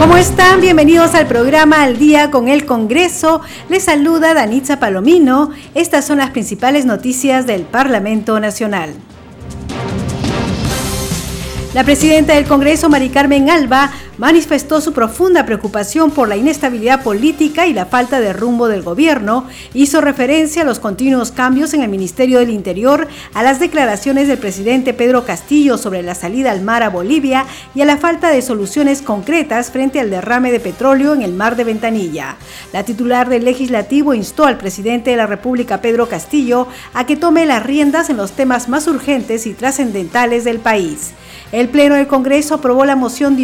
¿Cómo están? Bienvenidos al programa Al Día con el Congreso. Les saluda Danitza Palomino. Estas son las principales noticias del Parlamento Nacional. La presidenta del Congreso, Mari Carmen Alba, manifestó su profunda preocupación por la inestabilidad política y la falta de rumbo del gobierno, hizo referencia a los continuos cambios en el Ministerio del Interior, a las declaraciones del presidente Pedro Castillo sobre la salida al mar a Bolivia y a la falta de soluciones concretas frente al derrame de petróleo en el mar de Ventanilla. La titular del legislativo instó al presidente de la República, Pedro Castillo, a que tome las riendas en los temas más urgentes y trascendentales del país. El Pleno del Congreso aprobó la moción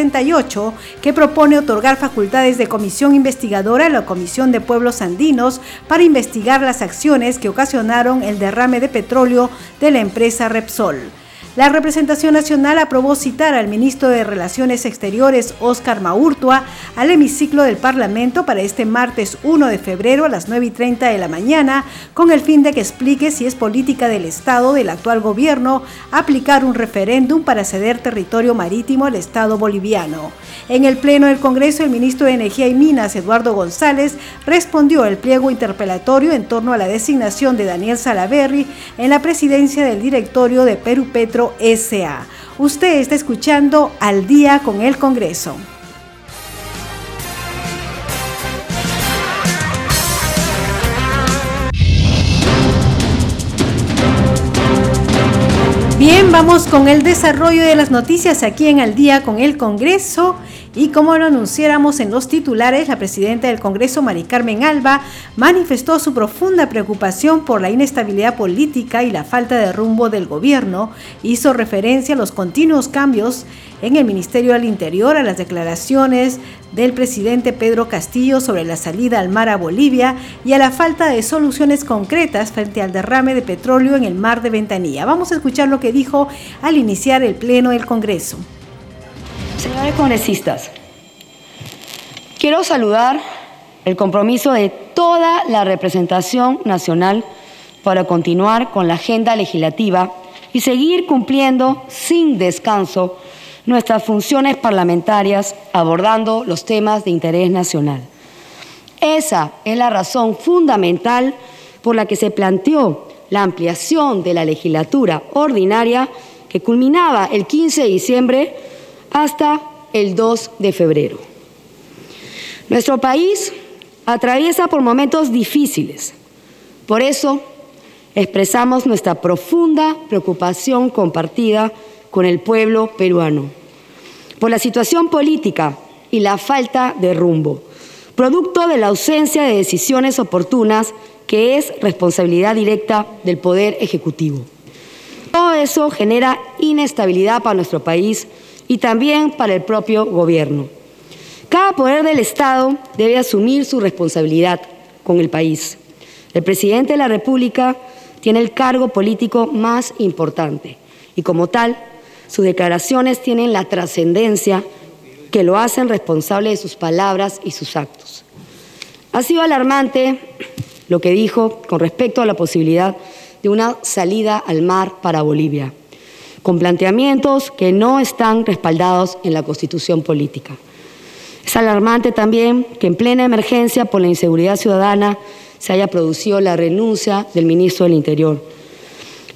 1868 que propone otorgar facultades de comisión investigadora a la Comisión de Pueblos Andinos para investigar las acciones que ocasionaron el derrame de petróleo de la empresa Repsol. La representación nacional aprobó citar al ministro de Relaciones Exteriores, Óscar Maurtua, al hemiciclo del Parlamento para este martes 1 de febrero a las 9 y 30 de la mañana, con el fin de que explique si es política del Estado del actual gobierno aplicar un referéndum para ceder territorio marítimo al Estado boliviano. En el Pleno del Congreso, el ministro de Energía y Minas, Eduardo González, respondió el pliego interpelatorio en torno a la designación de Daniel Salaverry en la presidencia del directorio de Perú Petro SA. Usted está escuchando Al día con el Congreso. Bien, vamos con el desarrollo de las noticias aquí en Al día con el Congreso. Y como lo anunciáramos en los titulares, la presidenta del Congreso, Mari Carmen Alba, manifestó su profunda preocupación por la inestabilidad política y la falta de rumbo del gobierno. Hizo referencia a los continuos cambios en el Ministerio del Interior, a las declaraciones del presidente Pedro Castillo sobre la salida al mar a Bolivia y a la falta de soluciones concretas frente al derrame de petróleo en el mar de Ventanilla. Vamos a escuchar lo que dijo al iniciar el Pleno del Congreso. Señores congresistas, quiero saludar el compromiso de toda la representación nacional para continuar con la agenda legislativa y seguir cumpliendo sin descanso nuestras funciones parlamentarias abordando los temas de interés nacional. Esa es la razón fundamental por la que se planteó la ampliación de la legislatura ordinaria que culminaba el 15 de diciembre hasta el 2 de febrero. Nuestro país atraviesa por momentos difíciles. Por eso expresamos nuestra profunda preocupación compartida con el pueblo peruano por la situación política y la falta de rumbo, producto de la ausencia de decisiones oportunas que es responsabilidad directa del Poder Ejecutivo. Todo eso genera inestabilidad para nuestro país y también para el propio gobierno. Cada poder del Estado debe asumir su responsabilidad con el país. El presidente de la República tiene el cargo político más importante y como tal, sus declaraciones tienen la trascendencia que lo hacen responsable de sus palabras y sus actos. Ha sido alarmante lo que dijo con respecto a la posibilidad de una salida al mar para Bolivia con planteamientos que no están respaldados en la constitución política. Es alarmante también que en plena emergencia por la inseguridad ciudadana se haya producido la renuncia del ministro del Interior.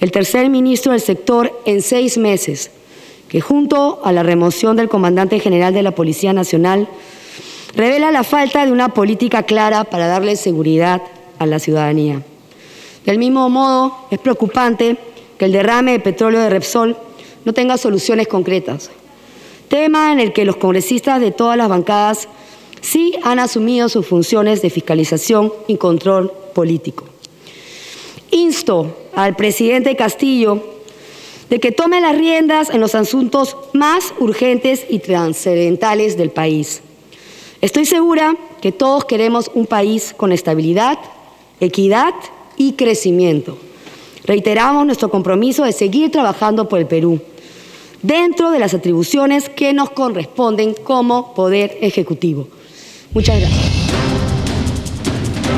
El tercer ministro del sector en seis meses, que junto a la remoción del comandante general de la Policía Nacional, revela la falta de una política clara para darle seguridad a la ciudadanía. Del mismo modo, es preocupante que el derrame de petróleo de Repsol no tenga soluciones concretas. Tema en el que los congresistas de todas las bancadas sí han asumido sus funciones de fiscalización y control político. Insto al presidente Castillo de que tome las riendas en los asuntos más urgentes y trascendentales del país. Estoy segura que todos queremos un país con estabilidad, equidad y crecimiento. Reiteramos nuestro compromiso de seguir trabajando por el Perú dentro de las atribuciones que nos corresponden como Poder Ejecutivo. Muchas gracias.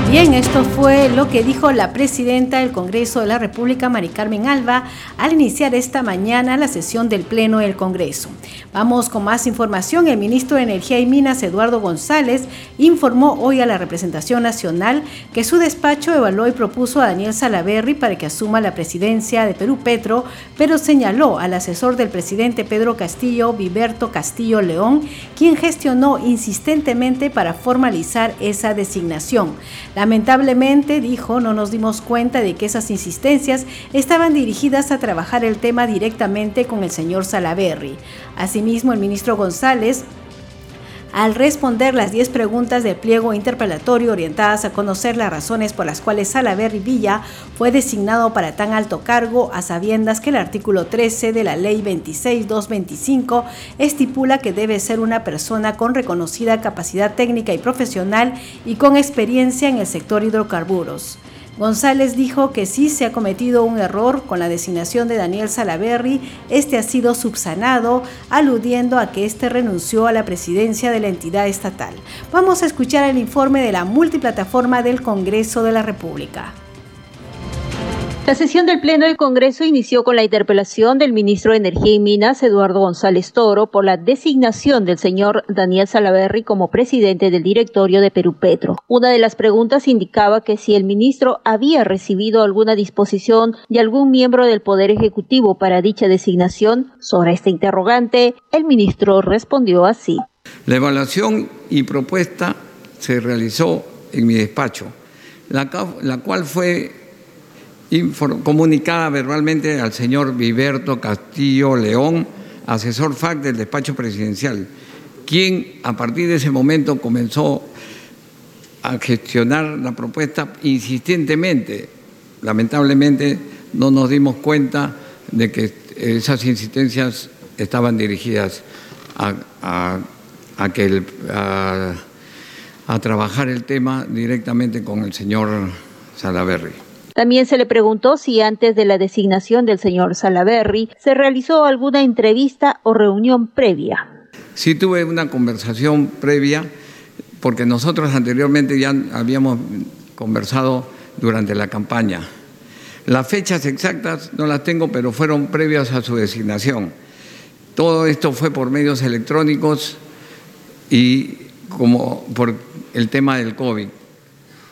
Bien, esto fue lo que dijo la presidenta del Congreso de la República, Mari Carmen Alba, al iniciar esta mañana la sesión del Pleno del Congreso. Vamos con más información. El ministro de Energía y Minas, Eduardo González, informó hoy a la representación nacional que su despacho evaluó y propuso a Daniel Salaverry para que asuma la presidencia de Perú Petro, pero señaló al asesor del presidente Pedro Castillo, Viberto Castillo León, quien gestionó insistentemente para formalizar esa designación. Lamentablemente, dijo, no nos dimos cuenta de que esas insistencias estaban dirigidas a trabajar el tema directamente con el señor Salaverry. Asimismo, el ministro González al responder las 10 preguntas del pliego interpelatorio orientadas a conocer las razones por las cuales Salaverry Villa fue designado para tan alto cargo, a sabiendas que el artículo 13 de la Ley 26225 estipula que debe ser una persona con reconocida capacidad técnica y profesional y con experiencia en el sector hidrocarburos. González dijo que sí se ha cometido un error con la designación de Daniel Salaverry, este ha sido subsanado, aludiendo a que este renunció a la presidencia de la entidad estatal. Vamos a escuchar el informe de la multiplataforma del Congreso de la República. La sesión del Pleno del Congreso inició con la interpelación del ministro de Energía y Minas, Eduardo González Toro, por la designación del señor Daniel Salaverry como presidente del directorio de Perú Petro. Una de las preguntas indicaba que si el ministro había recibido alguna disposición de algún miembro del Poder Ejecutivo para dicha designación. Sobre esta interrogante, el ministro respondió así. La evaluación y propuesta se realizó en mi despacho, la cual fue comunicada verbalmente al señor Viberto Castillo León, asesor FAC del despacho presidencial, quien a partir de ese momento comenzó a gestionar la propuesta insistentemente. Lamentablemente no nos dimos cuenta de que esas insistencias estaban dirigidas a, que a trabajar el tema directamente con el señor Salaverry. También se le preguntó si antes de la designación del señor Salaberry se realizó alguna entrevista o reunión previa. Sí tuve una conversación previa porque nosotros anteriormente ya habíamos conversado durante la campaña. Las fechas exactas no las tengo, pero fueron previas a su designación. Todo esto fue por medios electrónicos y como por el tema del COVID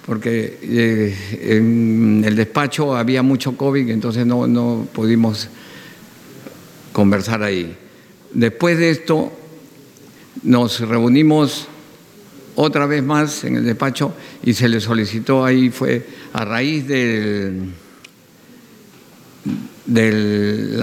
porque eh, en el despacho había mucho COVID, entonces no, no pudimos conversar ahí. Después de esto, nos reunimos otra vez más en el despacho y se le solicitó ahí, fue a raíz del, del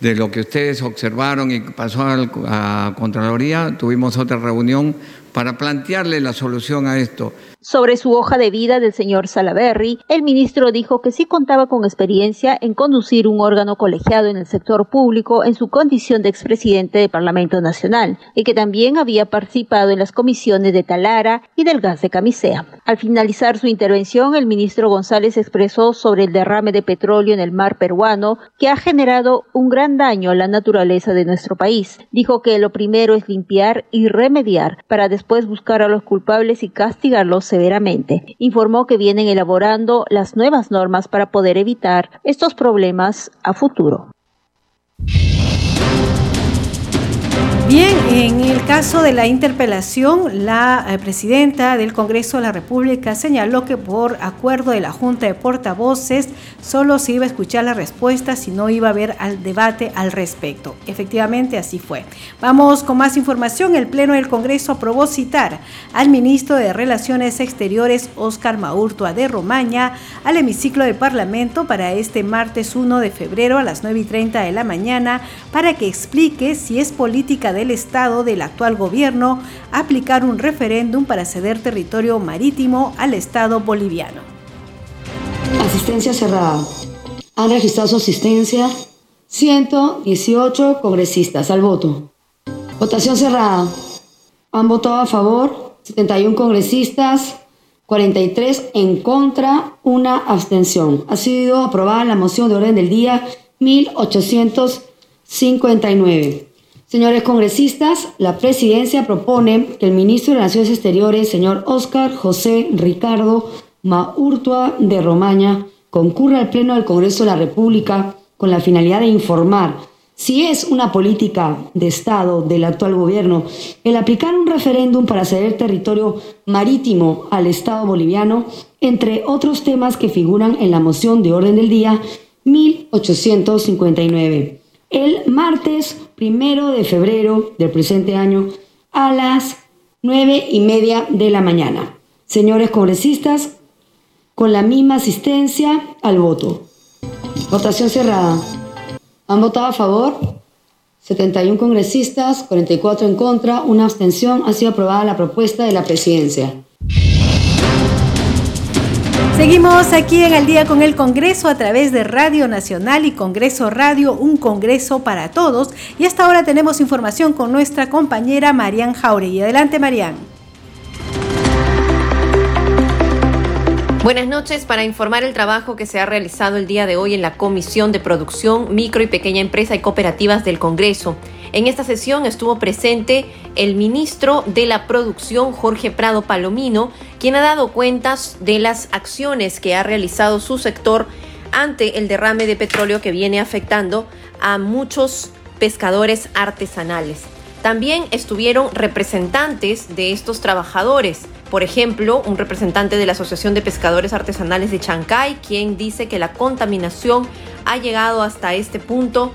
de lo que ustedes observaron y pasó a Contraloría, tuvimos otra reunión para plantearle la solución a esto. Sobre su hoja de vida del señor Salaberry, el ministro dijo que sí contaba con experiencia en conducir un órgano colegiado en el sector público en su condición de expresidente del Parlamento Nacional y que también había participado en las comisiones de Talara y del gas de Camisea. Al finalizar su intervención, el ministro González expresó sobre el derrame de petróleo en el mar peruano que ha generado un gran daño a la naturaleza de nuestro país. Dijo que lo primero es limpiar y remediar para después buscar a los culpables y castigarlos severamente. Informó que vienen elaborando las nuevas normas para poder evitar estos problemas a futuro. Bien, en el caso de la interpelación, la eh, presidenta del Congreso de la República señaló que por acuerdo de la Junta de Portavoces solo se iba a escuchar la respuesta si no iba a haber al debate al respecto. Efectivamente, así fue. Vamos con más información. El Pleno del Congreso aprobó citar al ministro de Relaciones Exteriores, Óscar Maurtua de Romaña, al hemiciclo del Parlamento para este martes 1 de febrero a las 9 y 30 de la mañana para que explique si es política de el Estado del actual gobierno aplicar un referéndum para ceder territorio marítimo al Estado boliviano. Asistencia cerrada. Han registrado su asistencia 118 congresistas al voto. Votación cerrada. Han votado a favor 71 congresistas, 43 en contra, una abstención. Ha sido aprobada la moción de orden del día 1859. Señores congresistas, la presidencia propone que el ministro de Relaciones Exteriores, señor Óscar José Ricardo Maurtua de Romaña, concurra al Pleno del Congreso de la República con la finalidad de informar si es una política de Estado del actual gobierno el aplicar un referéndum para ceder territorio marítimo al Estado boliviano, entre otros temas que figuran en la moción de orden del día 1859 el martes primero de febrero del presente año a las nueve y media de la mañana. Señores congresistas, con la misma asistencia al voto. Votación cerrada. ¿Han votado a favor? 71 congresistas, 44 en contra, una abstención. Ha sido aprobada la propuesta de la presidencia. Seguimos aquí en el día con el Congreso a través de Radio Nacional y Congreso Radio, un Congreso para todos. Y hasta ahora tenemos información con nuestra compañera Marian Jauregui. Adelante, Marian. Buenas noches para informar el trabajo que se ha realizado el día de hoy en la Comisión de Producción, Micro y Pequeña Empresa y Cooperativas del Congreso. En esta sesión estuvo presente el ministro de la Producción, Jorge Prado Palomino, quien ha dado cuentas de las acciones que ha realizado su sector ante el derrame de petróleo que viene afectando a muchos pescadores artesanales. También estuvieron representantes de estos trabajadores. Por ejemplo, un representante de la Asociación de Pescadores Artesanales de Chancay, quien dice que la contaminación ha llegado hasta este punto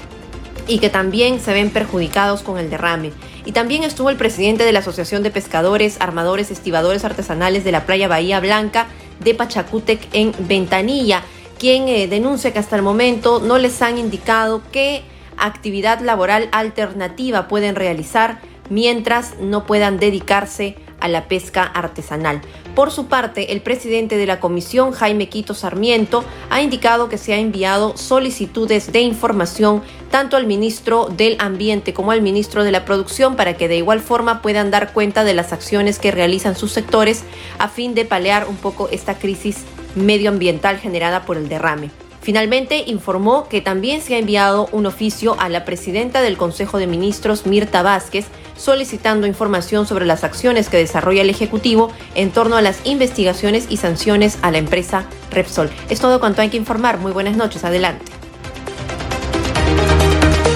y que también se ven perjudicados con el derrame. Y también estuvo el presidente de la Asociación de Pescadores, Armadores, Estibadores Artesanales de la playa Bahía Blanca de Pachacútec en Ventanilla, quien eh, denuncia que hasta el momento no les han indicado qué actividad laboral alternativa pueden realizar mientras no puedan dedicarse a la pesca artesanal. Por su parte, el presidente de la comisión, Jaime Quito Sarmiento, ha indicado que se ha enviado solicitudes de información tanto al ministro del Ambiente como al ministro de la Producción para que de igual forma puedan dar cuenta de las acciones que realizan sus sectores a fin de palear un poco esta crisis medioambiental generada por el derrame. Finalmente, informó que también se ha enviado un oficio a la presidenta del Consejo de Ministros, Mirta Vázquez, solicitando información sobre las acciones que desarrolla el Ejecutivo en torno a las investigaciones y sanciones a la empresa Repsol. Es todo cuanto hay que informar. Muy buenas noches. Adelante.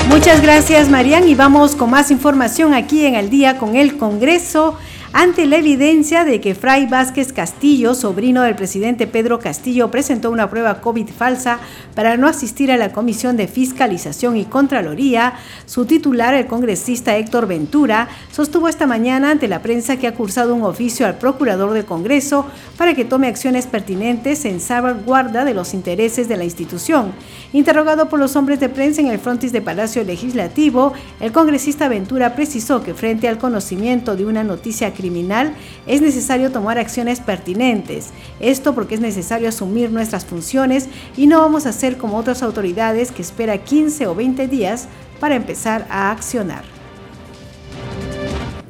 Muchas gracias, Marian, y vamos con más información aquí en el día con el Congreso ante la evidencia de que Fray Vázquez Castillo, sobrino del presidente Pedro Castillo, presentó una prueba COVID falsa para no asistir a la Comisión de Fiscalización y Contraloría, su titular, el congresista Héctor Ventura, sostuvo esta mañana ante la prensa que ha cursado un oficio al procurador del Congreso para que tome acciones pertinentes en salvaguarda de los intereses de la institución. Interrogado por los hombres de prensa en el frontis de Palacio Legislativo, el congresista Ventura precisó que frente al conocimiento de una noticia criminal es necesario tomar acciones pertinentes. Esto porque es necesario asumir nuestras funciones y no vamos a ser como otras autoridades que espera 15 o 20 días para empezar a accionar.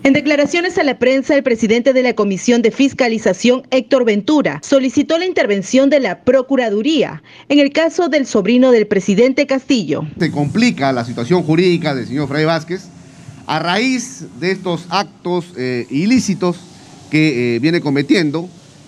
En declaraciones a la prensa, el presidente de la Comisión de Fiscalización, Héctor Ventura, solicitó la intervención de la Procuraduría en el caso del sobrino del presidente Castillo. Se complica la situación jurídica del señor Fray Vázquez a raíz de estos actos eh, ilícitos que eh, viene cometiendo,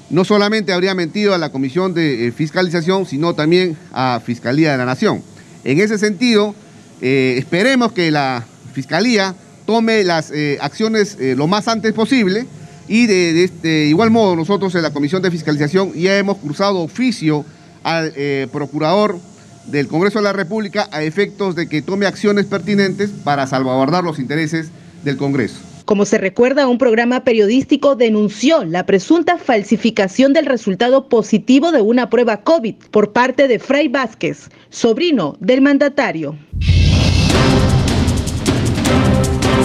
no solamente habría mentido a la Comisión de eh, Fiscalización, sino también a Fiscalía de la Nación. En ese sentido, esperemos que la Fiscalía tome las acciones lo más antes posible y de, de, igual modo nosotros en la Comisión de Fiscalización ya hemos cruzado oficio al Procurador del Congreso de la República a efectos de que tome acciones pertinentes para salvaguardar los intereses del Congreso. Como se recuerda, un programa periodístico denunció la presunta falsificación del resultado positivo de una prueba COVID por parte de Fray Vázquez, sobrino del mandatario.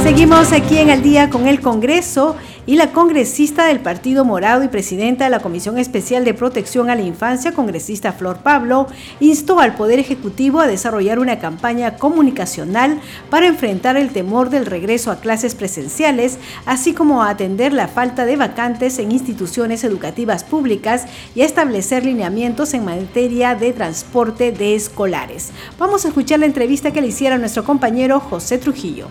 Seguimos aquí en el día con el Congreso y la congresista del Partido Morado y presidenta de la Comisión Especial de Protección a la Infancia, congresista Flor Pablo, instó al Poder Ejecutivo a desarrollar una campaña comunicacional para enfrentar el temor del regreso a clases presenciales, así como a atender la falta de vacantes en instituciones educativas públicas y a establecer lineamientos en materia de transporte de escolares. Vamos a escuchar la entrevista que le hiciera nuestro compañero José Trujillo.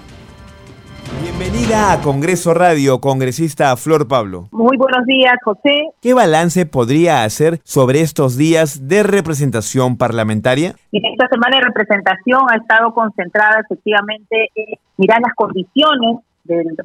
Bienvenida a Congreso Radio, congresista Flor Pablo. Muy buenos días, José. ¿Qué balance podría hacer sobre estos días de representación parlamentaria? esta semana de representación ha estado concentrada efectivamente en mirar las condiciones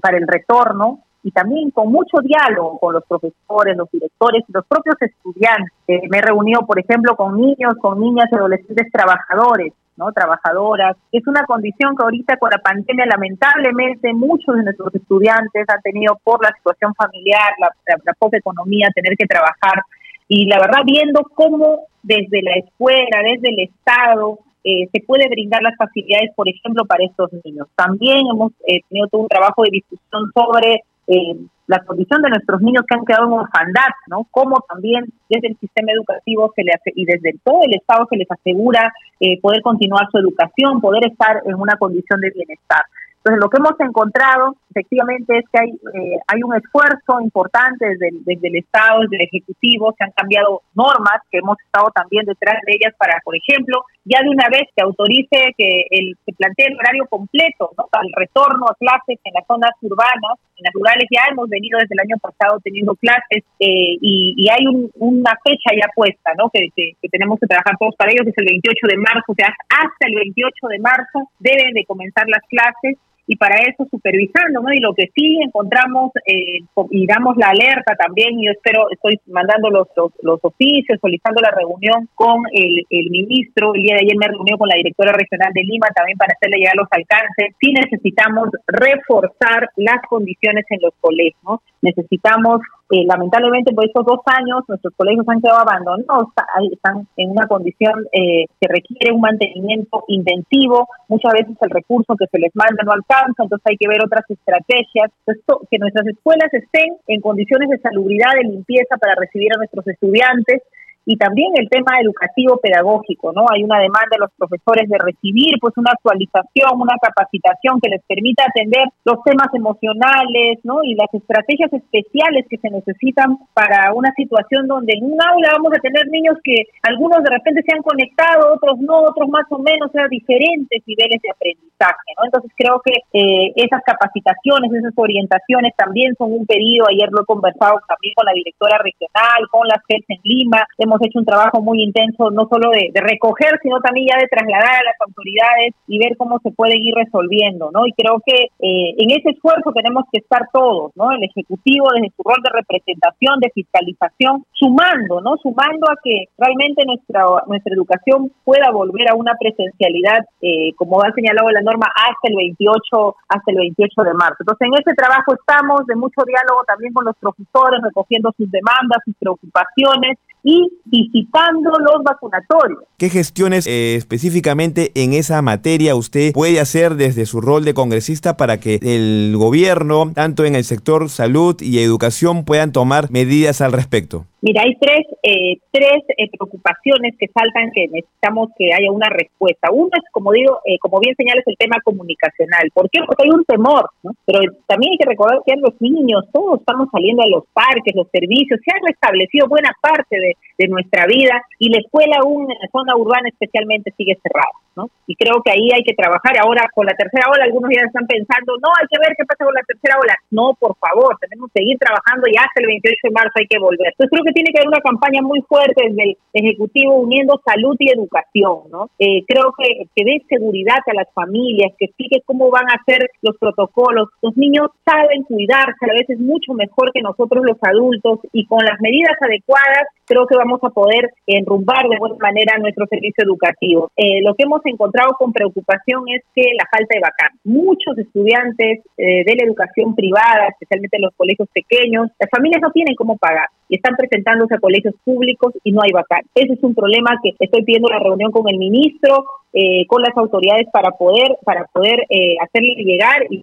para el retorno y también con mucho diálogo con los profesores, los directores y los propios estudiantes. me he reunido, por ejemplo, con niños, con niñas y adolescentes trabajadores ¿no? trabajadoras. Es una condición que ahorita con la pandemia lamentablemente muchos de nuestros estudiantes han tenido por la situación familiar, la, poca economía, tener que trabajar. Y la verdad, viendo cómo desde la escuela, desde el Estado, eh, se puede brindar las facilidades, por ejemplo, para estos niños. También hemos eh, tenido todo un trabajo de discusión sobre eh, la condición de nuestros niños que han quedado en orfandad, ¿no? Como también desde el sistema educativo se le hace, y desde todo el Estado se les asegura eh, poder continuar su educación, poder estar en una condición de bienestar. Entonces, lo que hemos encontrado efectivamente es que hay, eh, hay un esfuerzo importante desde el, desde el Estado, desde el Ejecutivo, se han cambiado normas que hemos estado también detrás de ellas para, por ejemplo, ya de una vez que autorice que el, se plantee el horario completo ¿no? retorno a clases en las zonas urbanas, rurales ya hemos venido desde el año pasado teniendo clases eh, y, hay una fecha ya puesta, ¿no? Que, que, tenemos que trabajar todos para ellos, que es el 28 de marzo, o sea, hasta el 28 de marzo deben de comenzar las clases y para eso supervisando, ¿no? Y lo que sí encontramos eh, y damos la alerta también, yo espero, estoy mandando los, los, oficios, solicitando la reunión con el, el, ministro, el día de ayer me reunió con la directora regional de Lima también para hacerle llegar los alcances, sí necesitamos reforzar las condiciones en los colegios, necesitamos eh, lamentablemente por estos dos años nuestros colegios han quedado abandonados, están en una condición eh, que requiere un mantenimiento intensivo, muchas veces el recurso que se les manda no alcanza, entonces hay que ver otras estrategias, que nuestras escuelas estén en condiciones de salubridad, de limpieza para recibir a nuestros estudiantes, y también el tema educativo pedagógico, ¿no? Hay una demanda de los profesores de recibir pues una actualización, una capacitación que les permita atender los temas emocionales, ¿no? Y las estrategias especiales que se necesitan para una situación donde en un aula vamos a tener niños que algunos de repente se han conectado, otros no, otros más o menos, o sea, diferentes niveles de aprendizaje, ¿no? Entonces creo que eh, esas capacitaciones, esas orientaciones también son un pedido, ayer lo he conversado también con la directora regional, con las FEDs en Lima, hecho un trabajo muy intenso, no solo de, recoger, sino también ya de trasladar a las autoridades y ver cómo se puede ir resolviendo, ¿no? Y creo que eh, en ese esfuerzo tenemos que estar todos, ¿no? El Ejecutivo desde su rol de representación, de fiscalización, sumando, ¿no? Sumando a que realmente nuestra, nuestra educación pueda volver a una presencialidad, eh, como ha señalado la norma, hasta el 28, hasta el 28 de marzo. Entonces, en ese trabajo estamos de mucho diálogo también con los profesores, recogiendo sus demandas, sus preocupaciones y visitando los vacunatorios. ¿Qué gestiones eh, específicamente en esa materia usted puede hacer desde su rol de congresista para que el gobierno, tanto en el sector salud y educación, puedan tomar medidas al respecto? Mira, hay tres, eh, tres eh, preocupaciones que saltan que necesitamos que haya una respuesta. Uno es, como digo, eh, como bien señales, el tema comunicacional. ¿Por qué? Porque hay un temor, ¿no? Pero también hay que recordar que los niños, todos estamos saliendo a los parques, los servicios, se ha restablecido buena parte de, de nuestra vida y la escuela aún en la zona urbana especialmente sigue cerrada, ¿no? Y creo que ahí hay que trabajar. Ahora, con la tercera ola, algunos ya están pensando, no, hay que ver qué pasa con la tercera ola. No, por favor, tenemos que seguir trabajando y hasta el 28 de marzo hay que volver. Entonces creo que tiene que haber una campaña muy fuerte desde el Ejecutivo uniendo salud y educación, ¿no? Eh, creo que, que dé seguridad a las familias, que explique cómo van a ser los protocolos. Los niños saben cuidarse a veces mucho mejor que nosotros los adultos y con las medidas adecuadas creo que vamos a poder enrumbar de buena manera nuestro servicio educativo. Eh, lo que hemos encontrado con preocupación es que la falta de vacantes. Muchos estudiantes eh, de la educación privada, especialmente en los colegios pequeños, las familias no tienen cómo pagar y están presentándose a colegios públicos y no hay vacantes. Ese es un problema que estoy pidiendo la reunión con el ministro eh, con las autoridades para poder para poder eh, hacerle llegar y,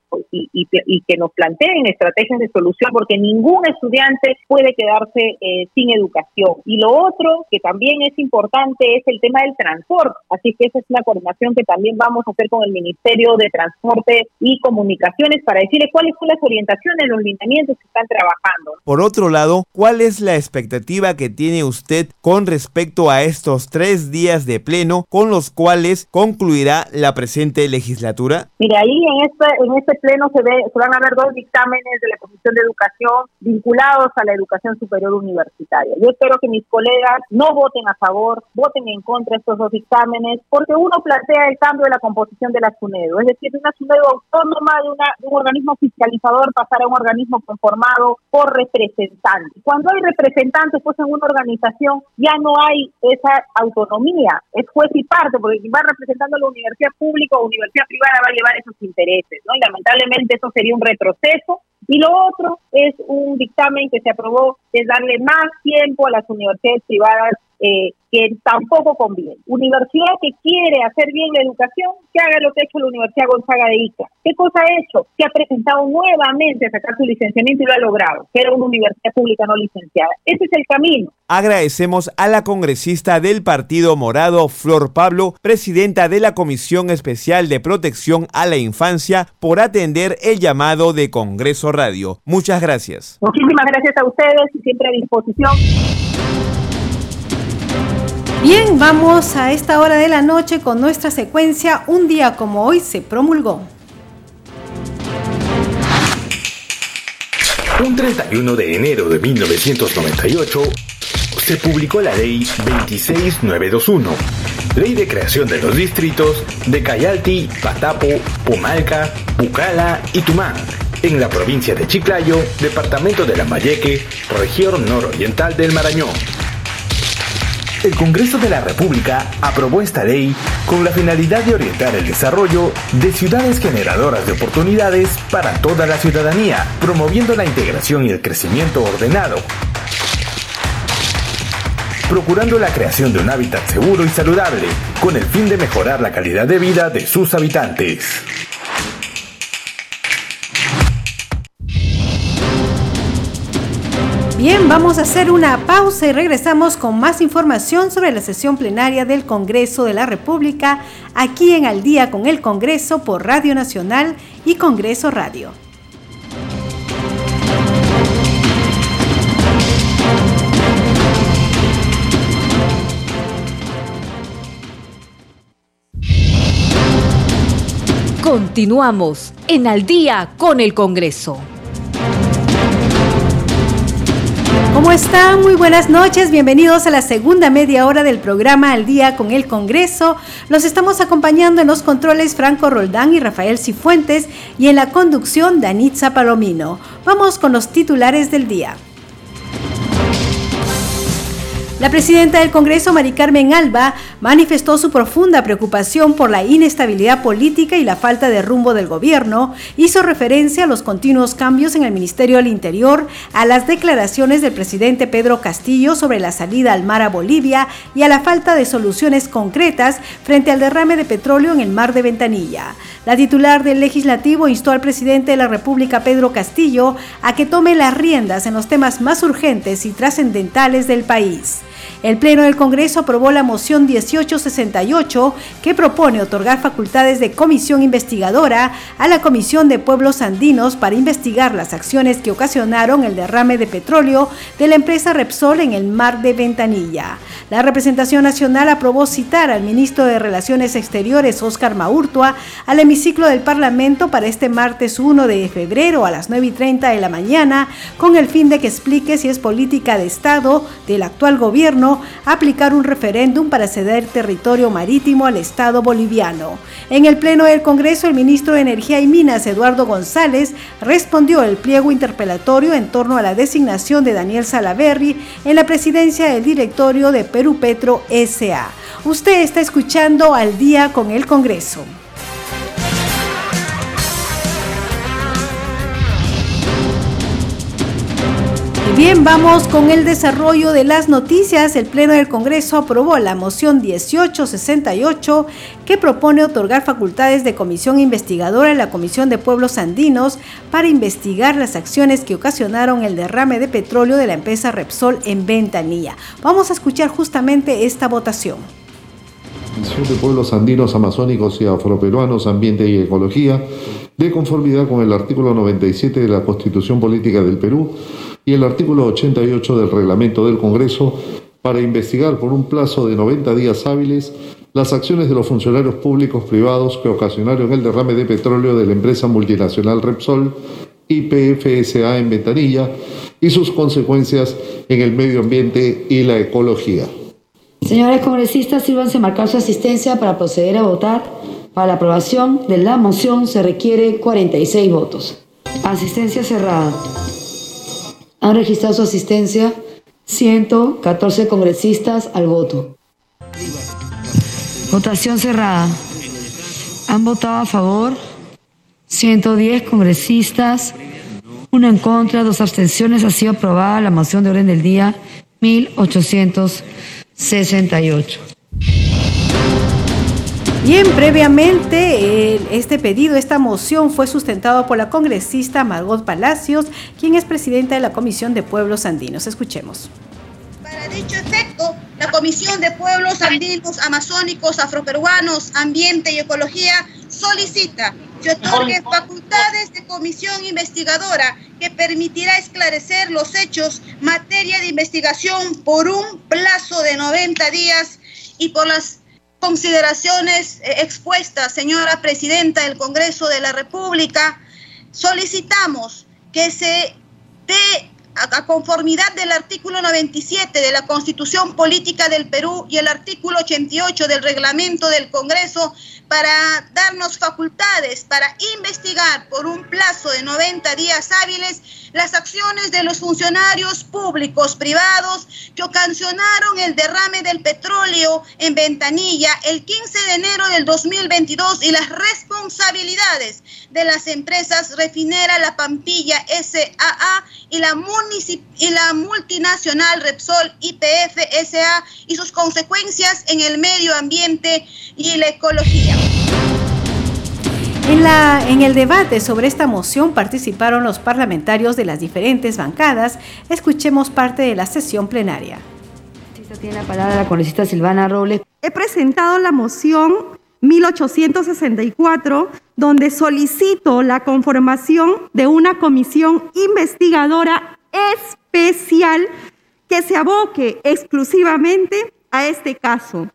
que nos planteen estrategias de solución, porque ningún estudiante puede quedarse eh, sin educación. Y lo otro que también es importante es el tema del transporte. Así que esa es una coordinación que también vamos a hacer con el Ministerio de Transporte y Comunicaciones para decirle cuáles son las orientaciones, los lineamientos que están trabajando. Por otro lado, ¿cuál es la expectativa que tiene usted con respecto a estos tres días de pleno con los cuales concluirá la presente legislatura? Mire, ahí en este, en este pleno se, ve, se van a ver dos dictámenes de la Comisión de Educación vinculados a la educación superior universitaria. Yo espero que mis colegas no voten a favor, voten en contra estos dos dictámenes, porque uno plantea el cambio de la composición de la SUNEDO, es decir, una SUNEDO autónoma de, una, de un organismo fiscalizador pasar a un organismo conformado por representantes. Cuando hay representantes, pues en una organización ya no hay esa autonomía, es juez y parte, porque va representando a la universidad pública o universidad privada va a llevar esos intereses, ¿no? Y lamentablemente eso sería un retroceso. Y lo otro es un dictamen que se aprobó, es darle más tiempo a las universidades privadas eh, que tampoco conviene. Universidad que quiere hacer bien la educación, que haga lo que ha hecho la Universidad Gonzaga de Ica. ¿Qué cosa ha hecho? Que ha presentado nuevamente a sacar su licenciamiento y lo ha logrado, que era una universidad pública no licenciada. Ese es el camino. Agradecemos a la congresista del Partido Morado, Flor Pablo, presidenta de la Comisión Especial de Protección a la Infancia, por atender el llamado de Congreso Radio. Muchas gracias. Muchísimas gracias a ustedes y siempre a disposición. Bien, vamos a esta hora de la noche con nuestra secuencia Un día como hoy se promulgó. Un 31 de enero de 1998 se publicó la ley 26921, ley de creación de los distritos de Cayalti, Patapo, Pumalca, Pucala y Tumán, en la provincia de Chiclayo, departamento de Lambayeque, región nororiental del Marañón el Congreso de la República aprobó esta ley con la finalidad de orientar el desarrollo de ciudades generadoras de oportunidades para toda la ciudadanía, promoviendo la integración y el crecimiento ordenado, procurando la creación de un hábitat seguro y saludable, con el fin de mejorar la calidad de vida de sus habitantes. Bien, vamos a hacer una pausa y regresamos con más información sobre la sesión plenaria del Congreso de la República aquí en Al día con el Congreso por Radio Nacional y Congreso Radio. Continuamos en Al día con el Congreso. ¿Cómo están? Muy buenas noches. Bienvenidos a la segunda media hora del programa Al Día con el Congreso. Los estamos acompañando en los controles Franco Roldán y Rafael Cifuentes y en la conducción Danitza Palomino. Vamos con los titulares del día. La presidenta del Congreso, Mari Carmen Alba, manifestó su profunda preocupación por la inestabilidad política y la falta de rumbo del gobierno, hizo referencia a los continuos cambios en el Ministerio del Interior, a las declaraciones del presidente Pedro Castillo sobre la salida al mar a Bolivia y a la falta de soluciones concretas frente al derrame de petróleo en el mar de Ventanilla. La titular del legislativo instó al presidente de la República, Pedro Castillo, a que tome las riendas en los temas más urgentes y trascendentales del país. El Pleno del Congreso aprobó la moción 1868 que propone otorgar facultades de comisión investigadora a la Comisión de Pueblos Andinos para investigar las acciones que ocasionaron el derrame de petróleo de la empresa Repsol en el mar de Ventanilla. La representación nacional aprobó citar al ministro de Relaciones Exteriores, Óscar Maurtua, al hemiciclo del Parlamento para este martes 1 de febrero a las 9 y 30 de la mañana, con el fin de que explique si es política de Estado del actual gobierno aplicar un referéndum para ceder territorio marítimo al Estado boliviano. En el Pleno del Congreso, el ministro de Energía y Minas, Eduardo González, respondió el pliego interpelatorio en torno a la designación de Daniel Salaverri en la presidencia del directorio de Perú Petro SA. Usted está escuchando al día con el Congreso. Bien, vamos con el desarrollo de las noticias. El Pleno del Congreso aprobó la moción 1868 que propone otorgar facultades de comisión investigadora a la Comisión de Pueblos Andinos para investigar las acciones que ocasionaron el derrame de petróleo de la empresa Repsol en Ventanilla. Vamos a escuchar justamente esta votación. Comisión de Pueblos Andinos, Amazónicos y Afroperuanos, Ambiente y Ecología, de conformidad con el artículo 97 de la Constitución Política del Perú, y el artículo 88 del reglamento del Congreso para investigar por un plazo de 90 días hábiles las acciones de los funcionarios públicos privados que ocasionaron el derrame de petróleo de la empresa multinacional Repsol IPFSA en Ventanilla y sus consecuencias en el medio ambiente y la ecología. Señores congresistas, sírvanse marcar su asistencia para proceder a votar. Para la aprobación de la moción se requiere 46 votos. Asistencia cerrada. Han registrado su asistencia 114 congresistas al voto. Votación cerrada. Han votado a favor 110 congresistas, uno en contra, dos abstenciones. Ha sido aprobada la moción de orden del día 1868. Bien, previamente este pedido, esta moción fue sustentado por la congresista Margot Palacios, quien es presidenta de la Comisión de Pueblos Andinos. Escuchemos. Para dicho efecto, la Comisión de Pueblos Andinos, Amazónicos, Afroperuanos, Ambiente y Ecología solicita que otorgue facultades de comisión investigadora que permitirá esclarecer los hechos materia de investigación por un plazo de 90 días y por las consideraciones eh, expuestas, señora presidenta del Congreso de la República, solicitamos que se dé a conformidad del artículo 97 de la Constitución Política del Perú y el artículo 88 del reglamento del Congreso para darnos facultades para investigar por un plazo de 90 días hábiles las acciones de los funcionarios públicos privados que ocasionaron el derrame del petróleo en Ventanilla el 15 de enero del 2022 y las responsabilidades de las empresas refinera La Pampilla SAA y la, y la multinacional Repsol IPF SA y sus consecuencias en el medio ambiente y la ecología. En, la, en el debate sobre esta moción participaron los parlamentarios de las diferentes bancadas. Escuchemos parte de la sesión plenaria. Tiene la palabra la congresista Silvana Robles. He presentado la moción 1864, donde solicito la conformación de una comisión investigadora especial que se aboque exclusivamente a este caso,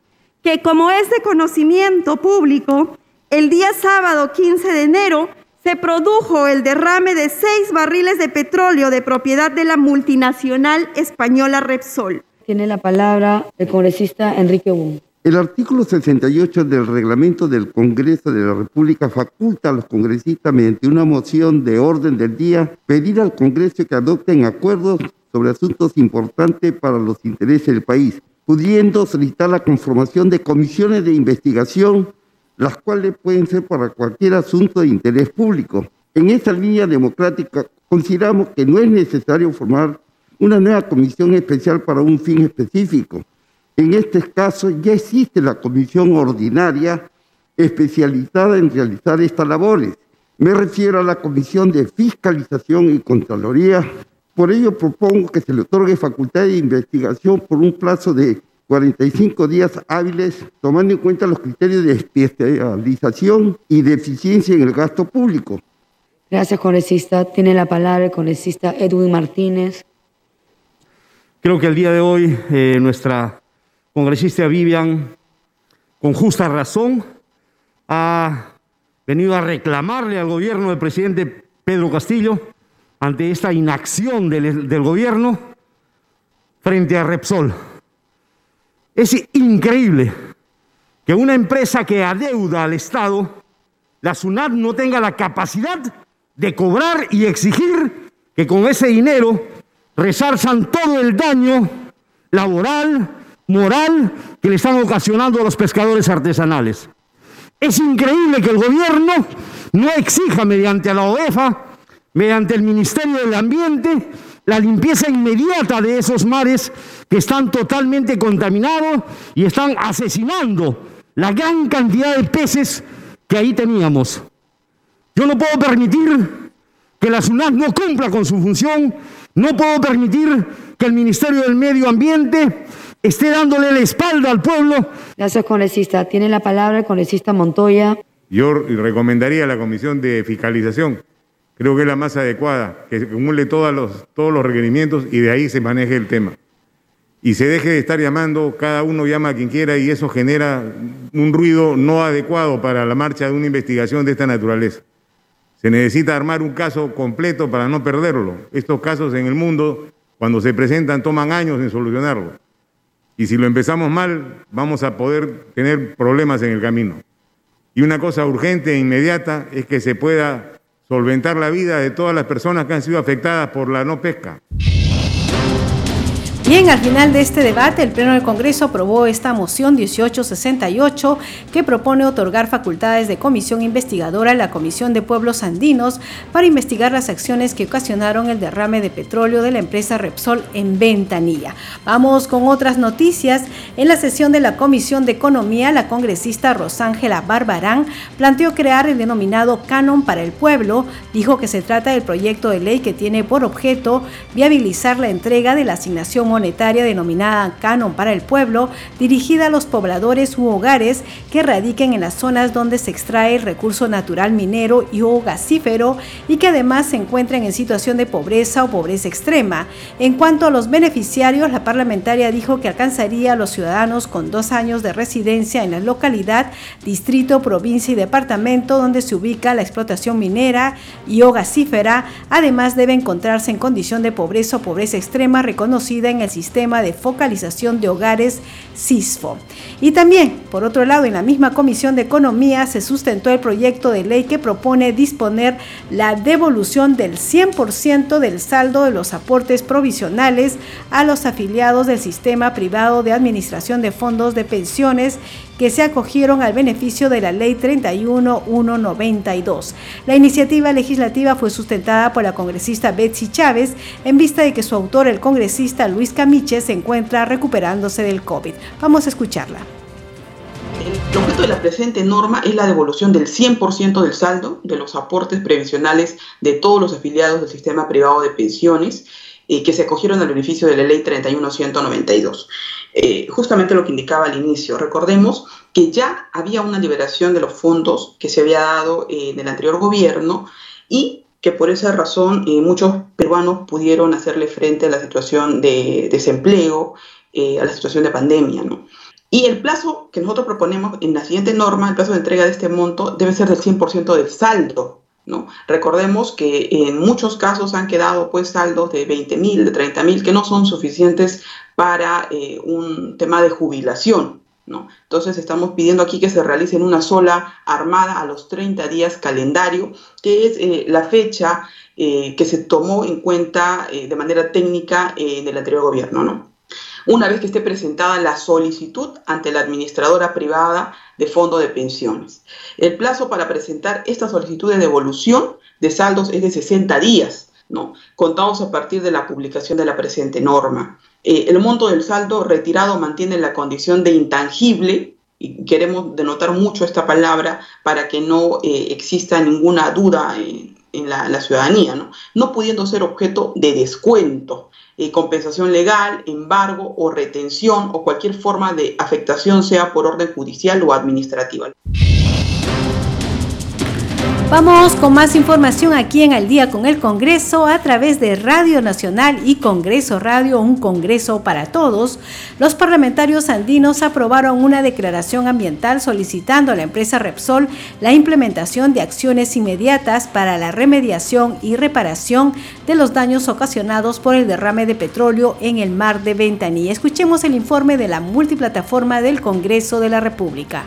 que como es de conocimiento público, el día sábado 15 de enero se produjo el derrame de seis barriles de petróleo de propiedad de la multinacional española Repsol. Tiene la palabra el congresista Enrique Boom. El artículo 68 del reglamento del Congreso de la República faculta a los congresistas mediante una moción de orden del día pedir al Congreso que adopten acuerdos sobre asuntos importantes para los intereses del país, pudiendo solicitar la conformación de comisiones de investigación las cuales pueden ser para cualquier asunto de interés público. En esta línea democrática consideramos que no es necesario formar una nueva comisión especial para un fin específico. En este caso ya existe la comisión ordinaria especializada en realizar estas labores. Me refiero a la Comisión de Fiscalización y Contraloría. Por ello propongo que se le otorgue facultad de investigación por un plazo de 45 días hábiles, tomando en cuenta los criterios de especialización y de eficiencia en el gasto público. Gracias, congresista. Tiene la palabra el congresista Edwin Martínez. Creo que el día de hoy eh, nuestra congresista Vivian, con justa razón, ha venido a reclamarle al gobierno del presidente Pedro Castillo ante esta inacción del, gobierno frente a Repsol. Es increíble que una empresa que adeuda al Estado, la SUNAT no tenga la capacidad de cobrar y exigir que con ese dinero resarzan todo el daño laboral, moral que le están ocasionando a los pescadores artesanales. Es increíble que el gobierno no exija mediante la OEFA, mediante el Ministerio del Ambiente, la limpieza inmediata de esos mares que están totalmente contaminados y están asesinando la gran cantidad de peces que ahí teníamos. Yo no puedo permitir que la SUNAT no cumpla con su función, no puedo permitir que el Ministerio del Medio Ambiente esté dándole la espalda al pueblo. Gracias, congresista. Tiene la palabra el congresista Montoya. Yo recomendaría a la Comisión de Fiscalización, creo que es la más adecuada, que acumule todos los, todos los requerimientos y de ahí se maneje el tema. Y se deje de estar llamando, cada uno llama a quien quiera y eso genera un ruido no adecuado para la marcha de una investigación de esta naturaleza. Se necesita armar un caso completo para no perderlo. Estos casos en el mundo, cuando se presentan, toman años en solucionarlo. Y si lo empezamos mal, vamos a poder tener problemas en el camino. Y una cosa urgente e inmediata es que se pueda solventar la vida de todas las personas que han sido afectadas por la no pesca. Bien, al final de este debate, el Pleno del Congreso aprobó esta moción 1868 que propone otorgar facultades de comisión investigadora a la Comisión de Pueblos Andinos para investigar las acciones que ocasionaron el derrame de petróleo de la empresa Repsol en Ventanilla. Vamos con otras noticias. En la sesión de la Comisión de Economía, la congresista Rosángela Barbarán planteó crear el denominado Canon para el Pueblo. Dijo que se trata del proyecto de ley que tiene por objeto viabilizar la entrega de la asignación monetaria denominada Canon para el Pueblo, dirigida a los pobladores u hogares que radiquen en las zonas donde se extrae el recurso natural minero y o gasífero y que además se encuentren en situación de pobreza o pobreza extrema. En cuanto a los beneficiarios, la parlamentaria dijo que alcanzaría a los ciudadanos con dos años de residencia en la localidad, distrito, provincia y departamento donde se ubica la explotación minera y o gasífera. Además, debe encontrarse en condición de pobreza o pobreza extrema reconocida en el sistema de focalización de hogares CISFO. Y también, por otro lado, en la misma Comisión de Economía se sustentó el proyecto de ley que propone disponer la devolución del 100% del saldo de los aportes provisionales a los afiliados del sistema privado de administración de fondos de pensiones que se acogieron al beneficio de la Ley 31192. La iniciativa legislativa fue sustentada por la congresista Betsy Chávez en vista de que su autor, el congresista Luis Camiche, se encuentra recuperándose del COVID. Vamos a escucharla. El objeto de la presente norma es la devolución del 100% del saldo de los aportes previsionales de todos los afiliados del sistema privado de pensiones eh, que se acogieron al beneficio de la ley 31192. Eh, justamente lo que indicaba al inicio, recordemos que ya había una liberación de los fondos que se había dado eh, en el anterior gobierno y que por esa razón muchos peruanos pudieron hacerle frente a la situación de desempleo, a la situación de pandemia. ¿no? Y el plazo que nosotros proponemos en la siguiente norma, el plazo de entrega de este monto, debe ser del 100% del saldo ¿no? Recordemos que en muchos casos han quedado pues saldos de 20 mil, de 30 mil, que no son suficientes para eh, un tema de jubilación. ¿no? Entonces estamos pidiendo aquí que se realice en una sola armada a los 30 días calendario, que es eh, la fecha eh, que se tomó en cuenta de manera técnica en el anterior gobierno. ¿no? Una vez que esté presentada la solicitud ante la administradora privada de fondo de pensiones. El plazo para presentar esta solicitud de devolución de saldos es de 60 días, ¿no? contados a partir de la publicación de la presente norma. Eh, el monto del saldo retirado mantiene la condición de intangible, y queremos denotar mucho esta palabra para que no eh, exista ninguna duda en, la, la, ciudadanía, ¿no? no pudiendo ser objeto de descuento. Eh, compensación legal, embargo o retención o cualquier forma de afectación sea por orden judicial o administrativa. Vamos con más información aquí en Al día con el Congreso a través de Radio Nacional y Congreso Radio, un Congreso para todos. Los parlamentarios andinos aprobaron una declaración ambiental solicitando a la empresa Repsol la implementación de acciones inmediatas para la remediación y reparación de los daños ocasionados por el derrame de petróleo en el mar de Ventanilla. Escuchemos el informe de la multiplataforma del Congreso de la República.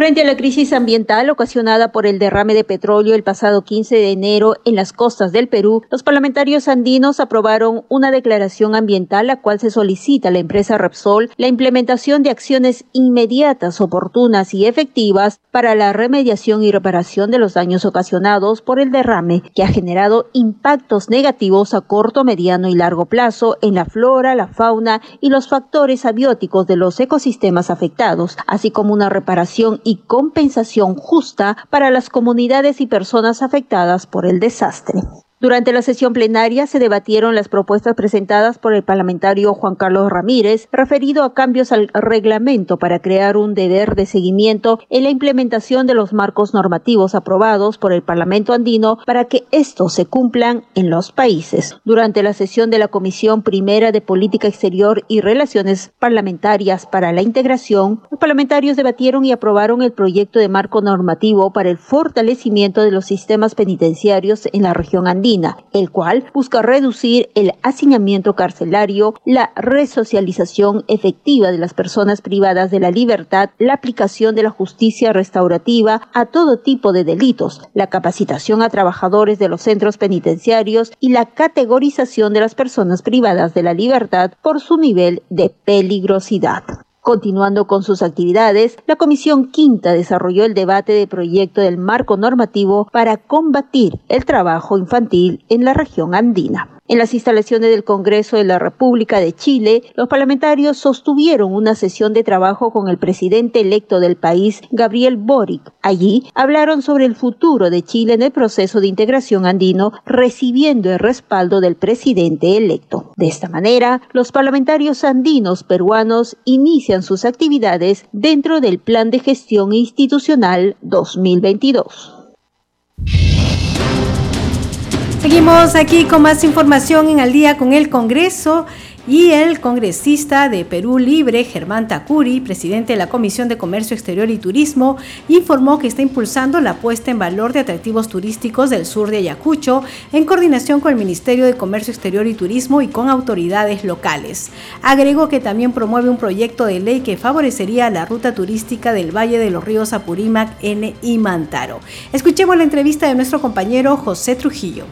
Frente a la crisis ambiental ocasionada por el derrame de petróleo el pasado 15 de enero en las costas del Perú, los parlamentarios andinos aprobaron una declaración ambiental la cual se solicita a la empresa Repsol la implementación de acciones inmediatas, oportunas y efectivas para la remediación y reparación de los daños ocasionados por el derrame que ha generado impactos negativos a corto, mediano y largo plazo en la flora, la fauna y los factores abióticos de los ecosistemas afectados, así como una reparación compensación justa para las comunidades y personas afectadas por el desastre. Durante la sesión plenaria se debatieron las propuestas presentadas por el parlamentario Juan Carlos Ramírez referido a cambios al reglamento para crear un deber de seguimiento en la implementación de los marcos normativos aprobados por el Parlamento andino para que estos se cumplan en los países. Durante la sesión de la Comisión Primera de Política Exterior y Relaciones Parlamentarias para la Integración, los parlamentarios debatieron y aprobaron el proyecto de marco normativo para el fortalecimiento de los sistemas penitenciarios en la región andina el cual busca reducir el hacinamiento carcelario, la resocialización efectiva de las personas privadas de la libertad, la aplicación de la justicia restaurativa a todo tipo de delitos, la capacitación a trabajadores de los centros penitenciarios y la categorización de las personas privadas de la libertad por su nivel de peligrosidad. Continuando con sus actividades, la Comisión Quinta desarrolló el debate de proyecto del marco normativo para combatir el trabajo infantil en la región andina. En las instalaciones del Congreso de la República de Chile, los parlamentarios sostuvieron una sesión de trabajo con el presidente electo del país, Gabriel Boric. Allí hablaron sobre el futuro de Chile en el proceso de integración andino, recibiendo el respaldo del presidente electo. De esta manera, los parlamentarios andinos peruanos inician sus actividades dentro del Plan de Gestión Institucional 2022. Seguimos aquí con más información en Al día con el Congreso y el congresista de Perú Libre, Germán Takuri, presidente de la Comisión de Comercio Exterior y Turismo, informó que está impulsando la puesta en valor de atractivos turísticos del sur de Ayacucho en coordinación con el Ministerio de Comercio Exterior y Turismo y con autoridades locales. Agregó que también promueve un proyecto de ley que favorecería la ruta turística del Valle de los Ríos Apurímac, N y Mantaro. Escuchemos la entrevista de nuestro compañero José Trujillo.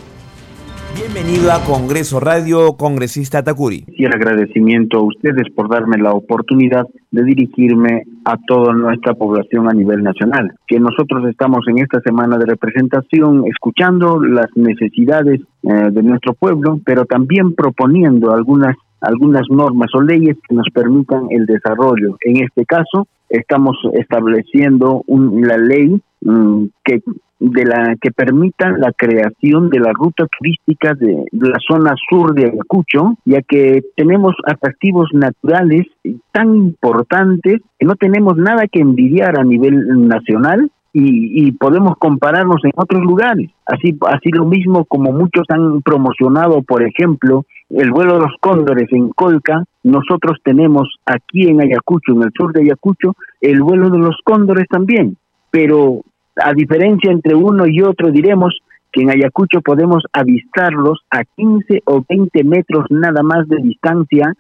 Bienvenido a Congreso Radio, congresista Takuri. Y el agradecimiento a ustedes por darme la oportunidad de dirigirme a toda nuestra población a nivel nacional. Que nosotros estamos en esta semana de representación escuchando las necesidades eh, de nuestro pueblo, pero también proponiendo algunas algunas normas o leyes que nos permitan el desarrollo. En este caso, estamos estableciendo un, la ley mm, que de la que permita la creación de la ruta turística de la zona sur de Ayacucho, ya que tenemos atractivos naturales tan importantes que no tenemos nada que envidiar a nivel nacional y, y, podemos compararnos en otros lugares. Así, así lo mismo como muchos han promocionado, por ejemplo, el vuelo de los cóndores en Colca, nosotros tenemos aquí en Ayacucho, en el sur de Ayacucho, el vuelo de los cóndores también. Pero a diferencia entre uno y otro, diremos que en Ayacucho podemos avistarlos a 15 o 20 metros nada más de distancia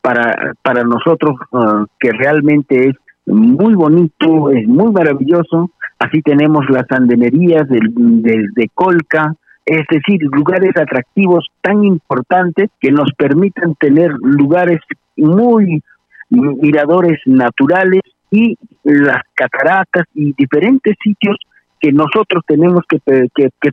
para, para nosotros, uh, que realmente es muy bonito, es muy maravilloso. Así tenemos las andenerías de, de, de Colca, es decir, lugares atractivos tan importantes que nos permitan tener lugares muy miradores naturales y las cataratas y diferentes sitios que nosotros tenemos que,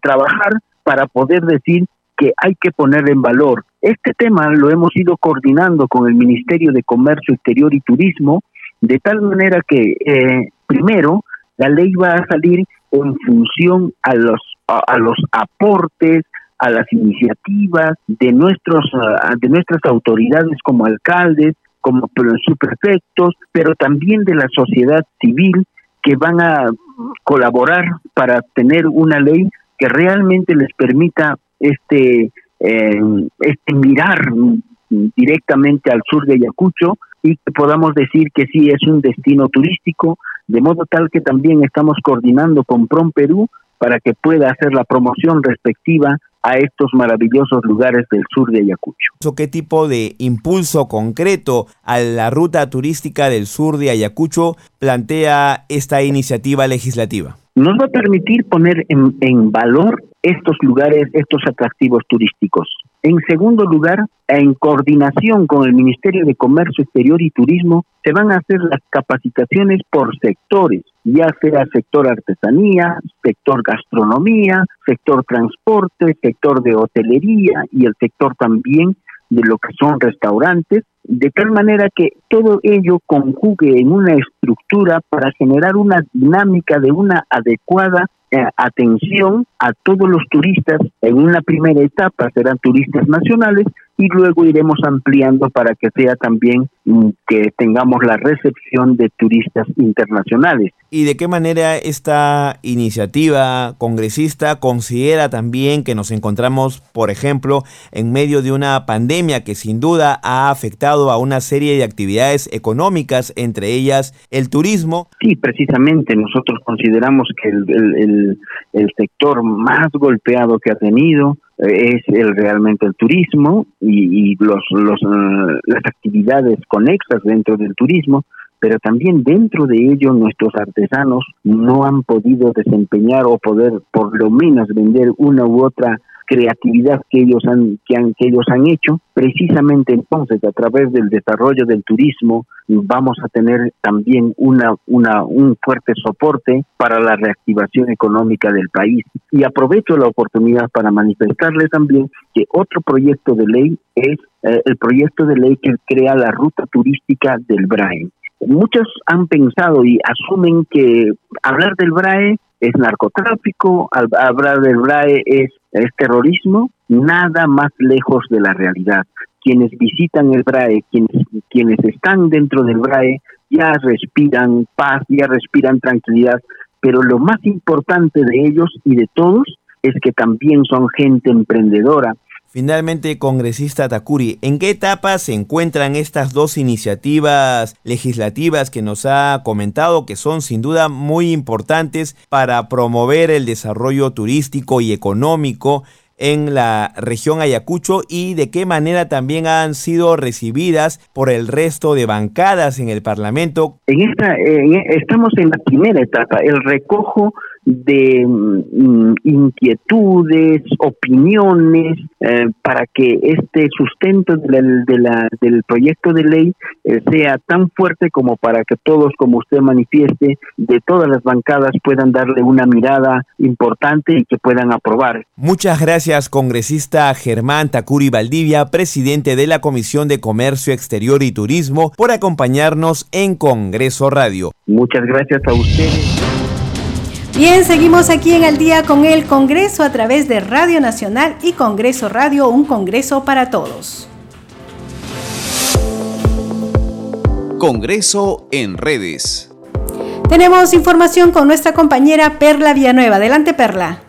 trabajar para poder decir que hay que poner en valor. Este tema lo hemos ido coordinando con el Ministerio de Comercio Exterior y Turismo, de tal manera que, eh, primero, la ley va a salir en función a los, a, los aportes, a las iniciativas de nuestros de nuestras autoridades como alcaldes, como subprefectos, pero también de la sociedad civil que van a colaborar para tener una ley que realmente les permita este, eh, este mirar directamente al sur de Ayacucho y que podamos decir que sí es un destino turístico, de modo tal que también estamos coordinando con PROM Perú para que pueda hacer la promoción respectiva a estos maravillosos lugares del sur de Ayacucho. ¿Qué tipo de impulso concreto a la ruta turística del sur de Ayacucho plantea esta iniciativa legislativa? Nos va a permitir poner en, en valor estos lugares, estos atractivos turísticos. En segundo lugar, en coordinación con el Ministerio de Comercio Exterior y Turismo, se van a hacer las capacitaciones por sectores, ya sea sector artesanía, sector gastronomía, sector transporte, sector de hotelería y el sector también de lo que son restaurantes, de tal manera que todo ello conjugue en una estructura para generar una dinámica de una adecuada eh, atención a todos los turistas. En una primera etapa serán turistas nacionales y luego iremos ampliando para que sea también mm, que tengamos la recepción de turistas internacionales. ¿Y de qué manera esta iniciativa congresista considera también que nos encontramos, por ejemplo, en medio de una pandemia que sin duda ha afectado a una serie de actividades económicas, entre ellas el turismo? Sí, precisamente nosotros consideramos que el, el, sector más golpeado que ha tenido es el realmente el turismo y, los, los, eh, las actividades conexas dentro del turismo, pero también dentro de ello nuestros artesanos no han podido desempeñar o poder por lo menos vender una u otra creatividad que ellos han que, han que ellos han hecho. Precisamente entonces a través del desarrollo del turismo vamos a tener también una una un fuerte soporte para la reactivación económica del país. Y aprovecho la oportunidad para manifestarle también que otro proyecto de ley es eh, el proyecto de ley que crea la ruta turística del BRAE muchos han pensado y asumen que hablar del BRAE es narcotráfico, hablar del BRAE es, terrorismo, nada más lejos de la realidad. Quienes visitan el BRAE, quienes, quienes están dentro del BRAE, ya respiran paz, ya respiran tranquilidad, pero lo más importante de ellos y de todos es que también son gente emprendedora, Finalmente, congresista Takuri, ¿en qué etapa se encuentran estas dos iniciativas legislativas que nos ha comentado que son sin duda muy importantes para promover el desarrollo turístico y económico en la región Ayacucho y de qué manera también han sido recibidas por el resto de bancadas en el Parlamento? En esta, estamos en la primera etapa, el recojo de mm, inquietudes, opiniones, eh, para que este sustento del, de la, del proyecto de ley eh, sea tan fuerte como para que todos, como usted manifieste, de todas las bancadas puedan darle una mirada importante y que puedan aprobar. Muchas gracias, congresista Germán Takuri Valdivia, presidente de la Comisión de Comercio Exterior y Turismo, por acompañarnos en Congreso Radio. Muchas gracias a ustedes. Bien, seguimos aquí en el día con el Congreso a través de Radio Nacional y Congreso Radio, un Congreso para todos. Congreso en redes. Tenemos información con nuestra compañera Perla Villanueva. Adelante, Perla.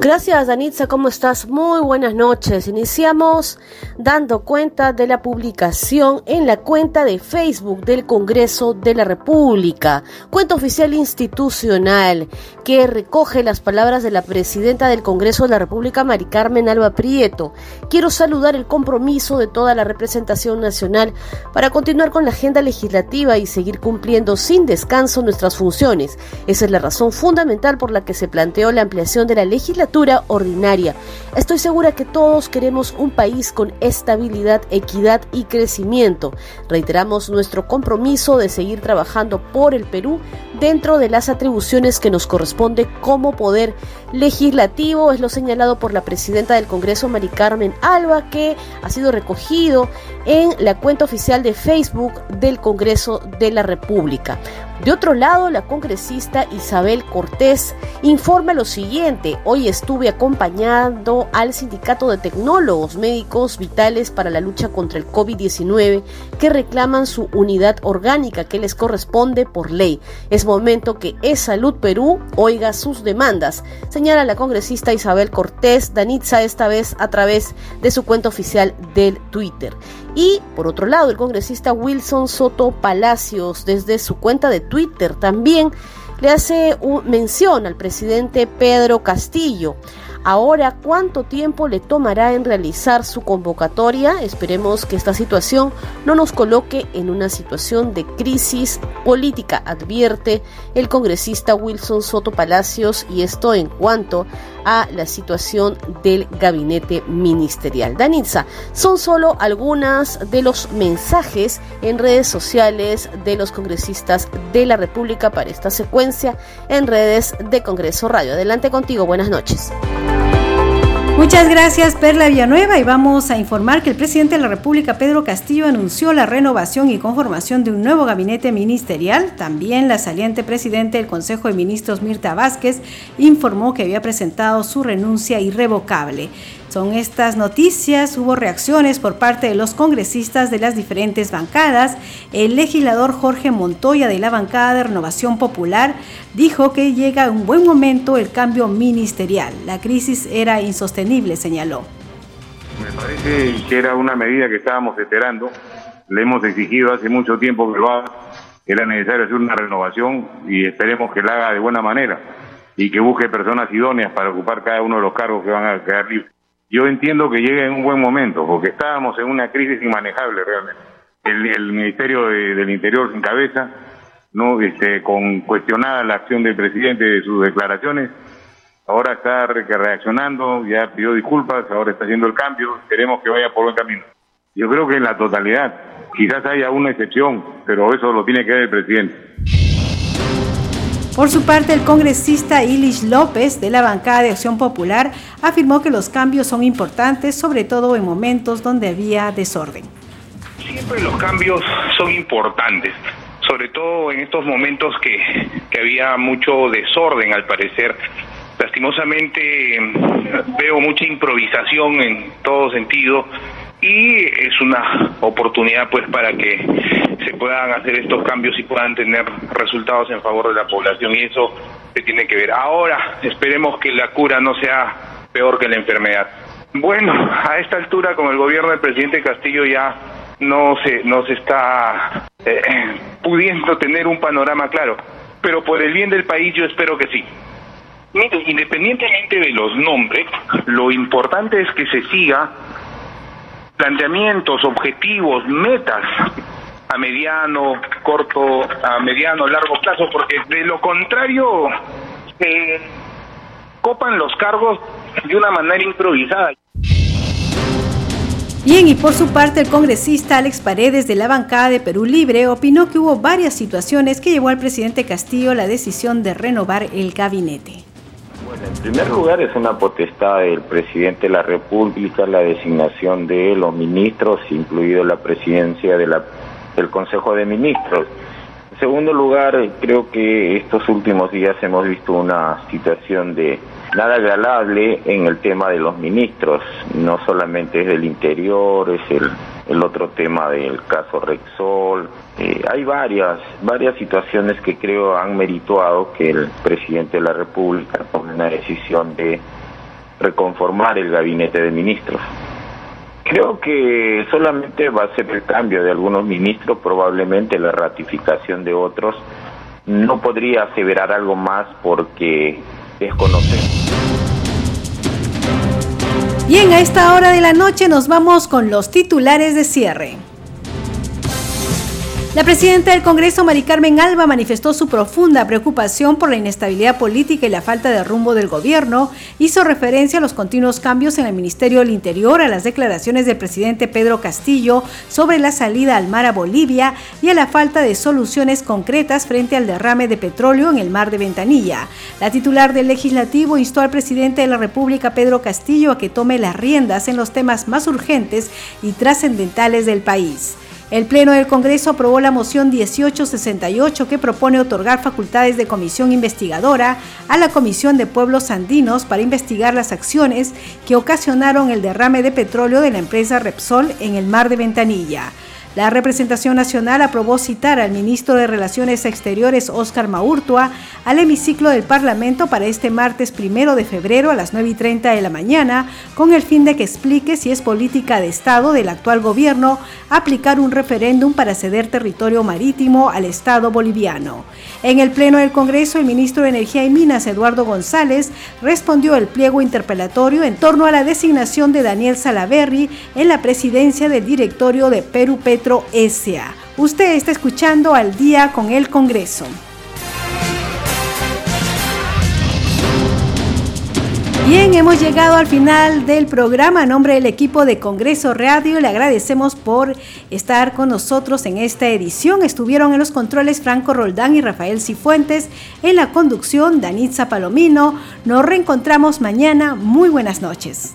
Gracias, Danitza. ¿Cómo estás? Muy buenas noches. Iniciamos dando cuenta de la publicación en la cuenta de Facebook del Congreso de la República, cuenta oficial institucional que recoge las palabras de la presidenta del Congreso de la República, Mari Carmen Alba Prieto. Quiero saludar el compromiso de toda la representación nacional para continuar con la agenda legislativa y seguir cumpliendo sin descanso nuestras funciones. Esa es la razón fundamental por la que se planteó la ampliación de la ordinaria. Estoy segura que todos queremos un país con estabilidad, equidad y crecimiento. Reiteramos nuestro compromiso de seguir trabajando por el Perú dentro de las atribuciones que nos corresponde como poder legislativo. Es lo señalado por la presidenta del Congreso, Mari Carmen Alba, que ha sido recogido en la cuenta oficial de Facebook del Congreso de la República. De otro lado, la congresista Isabel Cortés informa lo siguiente. Hoy estuve acompañando al Sindicato de Tecnólogos Médicos Vitales para la lucha contra el COVID-19 que reclaman su unidad orgánica que les corresponde por ley. Es momento que Es Salud Perú oiga sus demandas, señala la congresista Isabel Cortés Danitza esta vez a través de su cuenta oficial del Twitter. Y por otro lado, el congresista Wilson Soto Palacios desde su cuenta de Twitter también le hace mención al presidente Pedro Castillo. Ahora, ¿cuánto tiempo le tomará en realizar su convocatoria? Esperemos que esta situación no nos coloque en una situación de crisis política, advierte el congresista Wilson Soto Palacios, y esto en cuanto a la situación del gabinete ministerial. Danitza, son solo algunas de los mensajes en redes sociales de los congresistas de la República para esta secuencia en redes de Congreso Radio. Adelante contigo, buenas noches. Muchas gracias, Perla Villanueva. Y vamos a informar que el presidente de la República, Pedro Castillo, anunció la renovación y conformación de un nuevo gabinete ministerial. También la saliente presidente del Consejo de Ministros, Mirta Vázquez, informó que había presentado su renuncia irrevocable. Son estas noticias, hubo reacciones por parte de los congresistas de las diferentes bancadas. El legislador Jorge Montoya de la bancada de Renovación Popular dijo que llega un buen momento el cambio ministerial. La crisis era insostenible, señaló. Me parece que era una medida que estábamos esperando. Le hemos exigido hace mucho tiempo que lo haga. Era necesario hacer una renovación y esperemos que la haga de buena manera y que busque personas idóneas para ocupar cada uno de los cargos que van a quedar libres yo entiendo que llegue en un buen momento, porque estábamos en una crisis inmanejable realmente. El, Ministerio del Interior sin cabeza, no este, con cuestionada la acción del presidente de sus declaraciones, ahora está reaccionando, ya pidió disculpas, ahora está haciendo el cambio, queremos que vaya por buen camino. Yo creo que en la totalidad, quizás haya una excepción, pero eso lo tiene que ver el presidente. Por su parte, el congresista Ilich López de la bancada de Acción Popular afirmó que los cambios son importantes, sobre todo en momentos donde había desorden. Siempre los cambios son importantes, sobre todo en estos momentos que, que había mucho desorden al parecer. Lastimosamente veo mucha improvisación en todo sentido y es una oportunidad pues para que se puedan hacer estos cambios y puedan tener resultados en favor de la población y eso se tiene que ver. Ahora esperemos que la cura no sea peor que la enfermedad. Bueno, a esta altura con el gobierno del presidente Castillo ya no se, no se está eh, pudiendo tener un panorama claro, pero por el bien del país yo espero que sí. independientemente de los nombres, lo importante es que se siga planteamientos, objetivos, metas a mediano, corto, a mediano, largo plazo, porque de lo contrario se copan los cargos de una manera improvisada. Bien, y por su parte el congresista Alex Paredes de la bancada de Perú Libre opinó que hubo varias situaciones que llevó al presidente Castillo la decisión de renovar el gabinete. En primer lugar, es una potestad del presidente de la República la designación de los ministros, incluido la presidencia de la, del Consejo de Ministros. En segundo lugar, creo que estos últimos días hemos visto una situación de nada agradable en el tema de los ministros, no solamente es del interior, es el, el otro tema del caso Rexol. Eh, hay varias, varias situaciones que creo han merituado que el presidente de la República tome una decisión de reconformar el gabinete de ministros. Creo que solamente va a ser el cambio de algunos ministros, probablemente la ratificación de otros. No podría aseverar algo más porque desconocemos. Bien, a esta hora de la noche nos vamos con los titulares de cierre. La presidenta del Congreso, Mari Carmen Alba, manifestó su profunda preocupación por la inestabilidad política y la falta de rumbo del gobierno. Hizo referencia a los continuos cambios en el Ministerio del Interior, a las declaraciones del presidente Pedro Castillo sobre la salida al mar a Bolivia y a la falta de soluciones concretas frente al derrame de petróleo en el mar de Ventanilla. La titular del legislativo instó al presidente de la República, Pedro Castillo, a que tome las riendas en los temas más urgentes y trascendentales del país. El Pleno del Congreso aprobó la moción 1868 que propone otorgar facultades de comisión investigadora a la Comisión de Pueblos Andinos para investigar las acciones que ocasionaron el derrame de petróleo de la empresa Repsol en el mar de Ventanilla. La representación nacional aprobó citar al ministro de Relaciones Exteriores, Óscar Maurtua, al hemiciclo del Parlamento para este martes primero de febrero a las 9 y 30 de la mañana, con el fin de que explique si es política de Estado del actual gobierno aplicar un referéndum para ceder territorio marítimo al Estado boliviano. En el Pleno del Congreso, el ministro de Energía y Minas, Eduardo González, respondió el pliego interpelatorio en torno a la designación de Daniel Salaverry en la presidencia del directorio de Perú Usted está escuchando al día con el Congreso. Bien, hemos llegado al final del programa. A nombre del equipo de Congreso Radio, le agradecemos por estar con nosotros en esta edición. Estuvieron en los controles Franco Roldán y Rafael Cifuentes, en la conducción Danitza Palomino. Nos reencontramos mañana. Muy buenas noches.